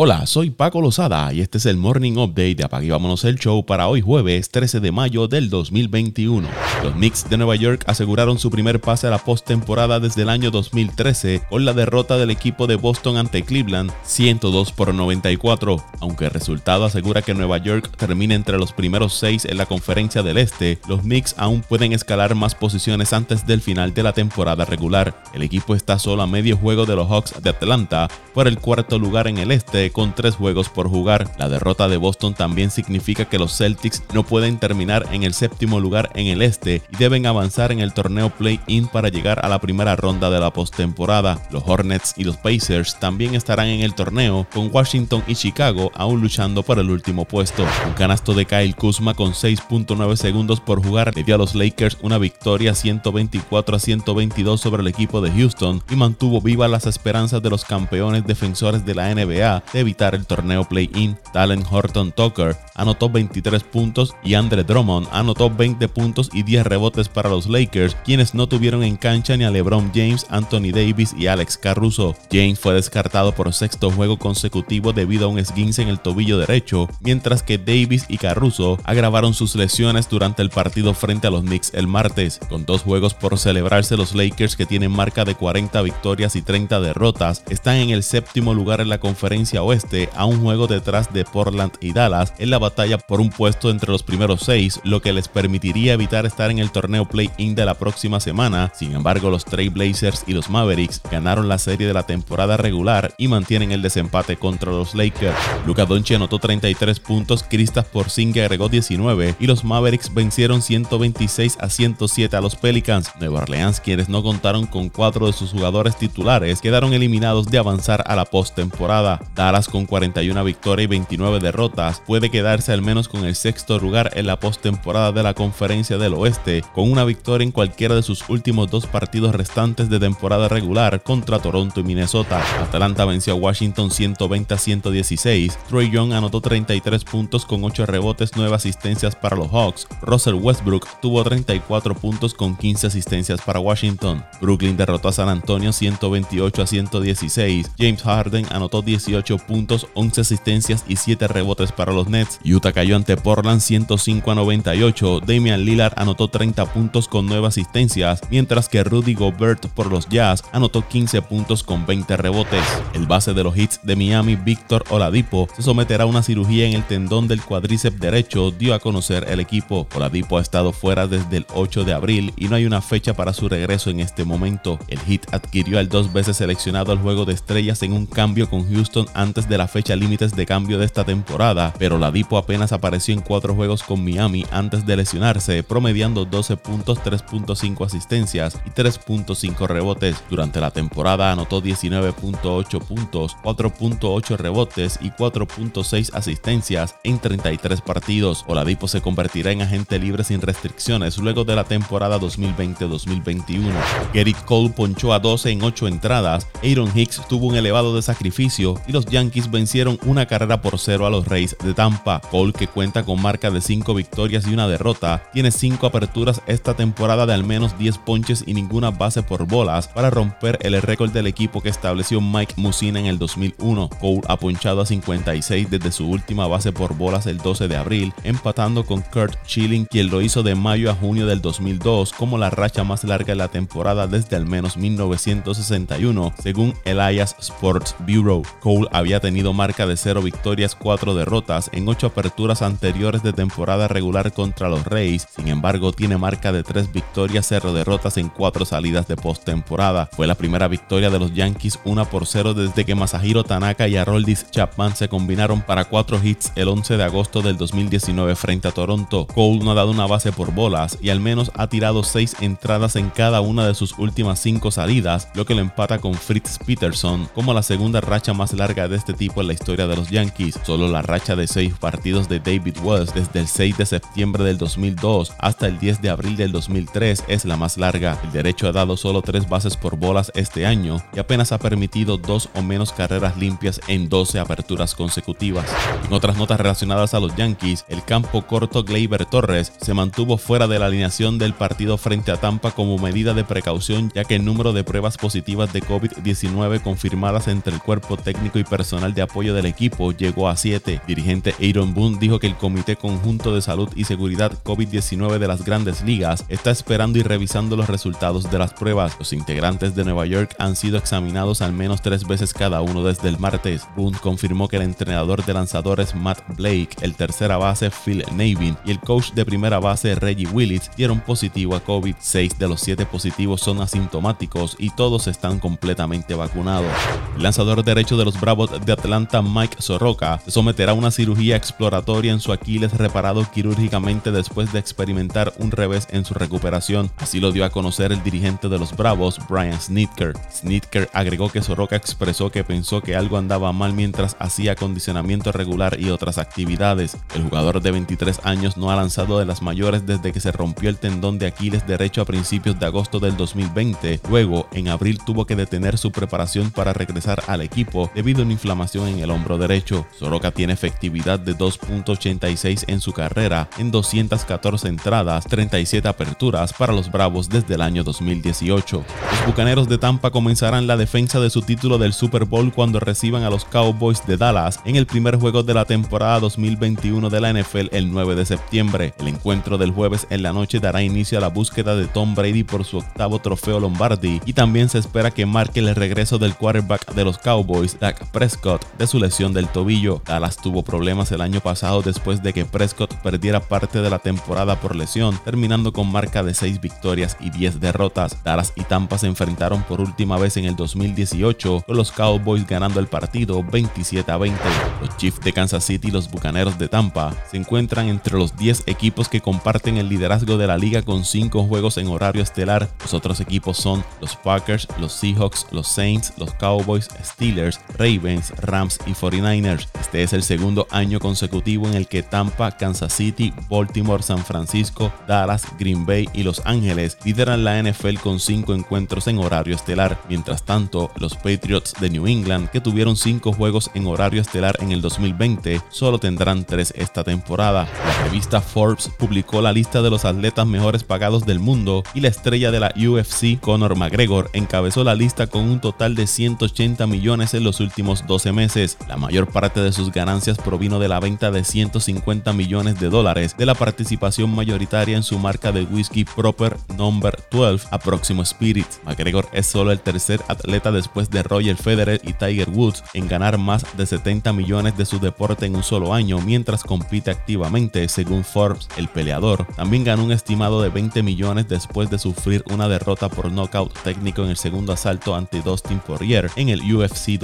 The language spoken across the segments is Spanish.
Hola, soy Paco Lozada y este es el Morning Update de Apague Vámonos el Show para hoy jueves 13 de mayo del 2021. Los Knicks de Nueva York aseguraron su primer pase a la postemporada desde el año 2013 con la derrota del equipo de Boston ante Cleveland 102 por 94. Aunque el resultado asegura que Nueva York termine entre los primeros seis en la conferencia del Este, los Knicks aún pueden escalar más posiciones antes del final de la temporada regular. El equipo está solo a medio juego de los Hawks de Atlanta por el cuarto lugar en el Este con tres juegos por jugar. La derrota de Boston también significa que los Celtics no pueden terminar en el séptimo lugar en el este y deben avanzar en el torneo play-in para llegar a la primera ronda de la postemporada. Los Hornets y los Pacers también estarán en el torneo, con Washington y Chicago aún luchando por el último puesto. Un canasto de Kyle Kuzma con 6.9 segundos por jugar le dio a los Lakers una victoria 124 a 122 sobre el equipo de Houston y mantuvo vivas las esperanzas de los campeones defensores de la NBA evitar el torneo play-in. Talen Horton Tucker anotó 23 puntos y Andre Drummond anotó 20 puntos y 10 rebotes para los Lakers, quienes no tuvieron en cancha ni a LeBron James, Anthony Davis y Alex Caruso. James fue descartado por sexto juego consecutivo debido a un esguince en el tobillo derecho, mientras que Davis y Caruso agravaron sus lesiones durante el partido frente a los Knicks el martes. Con dos juegos por celebrarse, los Lakers, que tienen marca de 40 victorias y 30 derrotas, están en el séptimo lugar en la conferencia oeste a un juego detrás de Portland y Dallas en la batalla por un puesto entre los primeros seis, lo que les permitiría evitar estar en el torneo play-in de la próxima semana. Sin embargo, los Trail Blazers y los Mavericks ganaron la serie de la temporada regular y mantienen el desempate contra los Lakers. Luka Doncic anotó 33 puntos, Kristaps Porzingis agregó 19 y los Mavericks vencieron 126 a 107 a los Pelicans. Nueva Orleans, quienes no contaron con cuatro de sus jugadores titulares, quedaron eliminados de avanzar a la postemporada. Dallas con 41 victorias y 29 derrotas puede quedarse al menos con el sexto lugar en la postemporada de la Conferencia del Oeste, con una victoria en cualquiera de sus últimos dos partidos restantes de temporada regular contra Toronto y Minnesota. Atlanta venció a Washington 120 a 116. Troy Young anotó 33 puntos con 8 rebotes, 9 asistencias para los Hawks. Russell Westbrook tuvo 34 puntos con 15 asistencias para Washington. Brooklyn derrotó a San Antonio 128 a 116. James Harden anotó 18 puntos, 11 asistencias y 7 rebotes para los Nets. Utah cayó ante Portland 105 a 98. Damian Lillard anotó 30 puntos con 9 asistencias, mientras que Rudy Gobert por los Jazz anotó 15 puntos con 20 rebotes. El base de los Hits de Miami, Víctor Oladipo, se someterá a una cirugía en el tendón del cuádriceps derecho, dio a conocer el equipo. Oladipo ha estado fuera desde el 8 de abril y no hay una fecha para su regreso en este momento. El Hit adquirió al dos veces seleccionado al juego de estrellas en un cambio con Houston antes de la fecha límites de cambio de esta temporada, pero Ladipo apenas apareció en cuatro juegos con Miami antes de lesionarse, promediando 12 puntos, 3.5 asistencias y 3.5 rebotes. Durante la temporada anotó 19.8 puntos, 4.8 rebotes y 4.6 asistencias en 33 partidos. Oladipo se convertirá en agente libre sin restricciones luego de la temporada 2020-2021. Gerrit Cole ponchó a 12 en 8 entradas, Aaron Hicks tuvo un elevado de sacrificio y los Yankees vencieron una carrera por cero a los Rays de Tampa. Cole, que cuenta con marca de 5 victorias y una derrota, tiene 5 aperturas esta temporada de al menos 10 ponches y ninguna base por bolas para romper el récord del equipo que estableció Mike Musina en el 2001. Cole ha ponchado a 56 desde su última base por bolas el 12 de abril, empatando con Kurt Schilling, quien lo hizo de mayo a junio del 2002 como la racha más larga de la temporada desde al menos 1961, según Elias Sports Bureau. Cole había tenido marca de 0 victorias, 4 derrotas en 8 aperturas anteriores de temporada regular contra los Rays, sin embargo tiene marca de 3 victorias, 0 derrotas en 4 salidas de postemporada. Fue la primera victoria de los Yankees 1 por 0 desde que Masahiro Tanaka y Aroldis Chapman se combinaron para 4 hits el 11 de agosto del 2019 frente a Toronto. Cole no ha dado una base por bolas y al menos ha tirado 6 entradas en cada una de sus últimas 5 salidas, lo que lo empata con Fritz Peterson como la segunda racha más larga de este tipo en la historia de los Yankees. Solo la racha de 6 partidos de David Wells desde el 6 de septiembre del 2002 hasta el 10 de abril del 2003 es la más larga. El derecho ha dado solo 3 bases por bolas este año y apenas ha permitido 2 o menos carreras limpias en 12 aperturas consecutivas. En otras notas relacionadas a los Yankees, el campo corto Gleyber Torres se mantuvo fuera de la alineación del partido frente a Tampa como medida de precaución ya que el número de pruebas positivas de COVID-19 confirmadas entre el cuerpo técnico y personal personal de apoyo del equipo llegó a 7. Dirigente Aaron Boone dijo que el Comité Conjunto de Salud y Seguridad COVID-19 de las grandes ligas está esperando y revisando los resultados de las pruebas. Los integrantes de Nueva York han sido examinados al menos tres veces cada uno desde el martes. Boone confirmó que el entrenador de lanzadores Matt Blake, el tercera base Phil Navin y el coach de primera base Reggie Willis dieron positivo a COVID. Seis de los siete positivos son asintomáticos y todos están completamente vacunados. El lanzador derecho de los Bravos de Atlanta, Mike Soroka, se someterá a una cirugía exploratoria en su Aquiles reparado quirúrgicamente después de experimentar un revés en su recuperación. Así lo dio a conocer el dirigente de los Bravos, Brian Snitker. Snitker agregó que Soroka expresó que pensó que algo andaba mal mientras hacía acondicionamiento regular y otras actividades. El jugador de 23 años no ha lanzado de las mayores desde que se rompió el tendón de Aquiles derecho a principios de agosto del 2020. Luego, en abril tuvo que detener su preparación para regresar al equipo debido a una inflamación en el hombro derecho. Soroka tiene efectividad de 2.86 en su carrera en 214 entradas, 37 aperturas para los Bravos desde el año 2018. Los Bucaneros de Tampa comenzarán la defensa de su título del Super Bowl cuando reciban a los Cowboys de Dallas en el primer juego de la temporada 2021 de la NFL el 9 de septiembre. El encuentro del jueves en la noche dará inicio a la búsqueda de Tom Brady por su octavo trofeo Lombardi y también se espera que marque el regreso del quarterback de los Cowboys, Dak Prescott, de su lesión del tobillo. Dallas tuvo problemas el año pasado después de que Prescott perdiera parte de la temporada por lesión, terminando con marca de 6 victorias y 10 derrotas. Dallas y Tampa se enfrentaron por última vez en el 2018, con los Cowboys ganando el partido 27 a 20. Los Chiefs de Kansas City y los Bucaneros de Tampa se encuentran entre los 10 equipos que comparten el liderazgo de la liga con 5 juegos en horario estelar. Los otros equipos son los Packers, los Seahawks, los Saints, los Cowboys, Steelers, Ravens, Rams y 49ers. Este es el segundo año consecutivo en el que Tampa, Kansas City, Baltimore, San Francisco, Dallas, Green Bay y Los Ángeles lideran la NFL con 5 encuentros en horario estelar. Mientras tanto, los Patriots de New England, que tuvieron 5 juegos en horario estelar en el 2020, solo tendrán 3 esta temporada. La revista Forbes publicó la lista de los atletas mejores pagados del mundo y la estrella de la UFC, Conor McGregor, encabezó la lista con un total de 180 millones en los últimos 12 meses. La mayor parte de sus ganancias provino de la venta de 150 millones de dólares de la participación mayoritaria en su marca de whisky Proper Number 12 a Próximo Spirit. McGregor es solo el tercer atleta después de Roger Federer y Tiger Woods en ganar más de 70 millones de su deporte en un solo año mientras compite activamente, según Forbes. El peleador también ganó un estimado de 20 millones después de sufrir una derrota por nocaut técnico en el segundo asalto ante Dustin Poirier en el UFC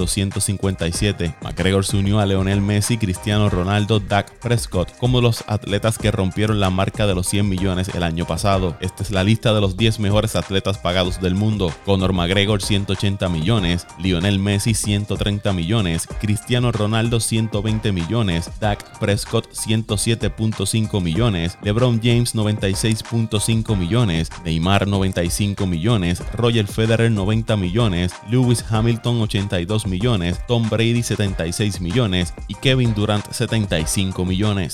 257. McGregor se unió a Leonel Messi, Cristiano Ronaldo, Dak Prescott como los atletas que rompieron la marca de los 100 millones el año pasado. Esta es la lista de los 10 mejores atletas pagados del mundo. Conor McGregor 180 millones, Lionel Messi 130 millones, Cristiano Ronaldo 120 millones, Dak Prescott 107.5 millones, LeBron James 96.5 millones, Neymar 95 millones, Roger Federer 90 millones, Lewis Hamilton 82 millones, Tom Brady 76 millones y Kevin Durant 75 millones.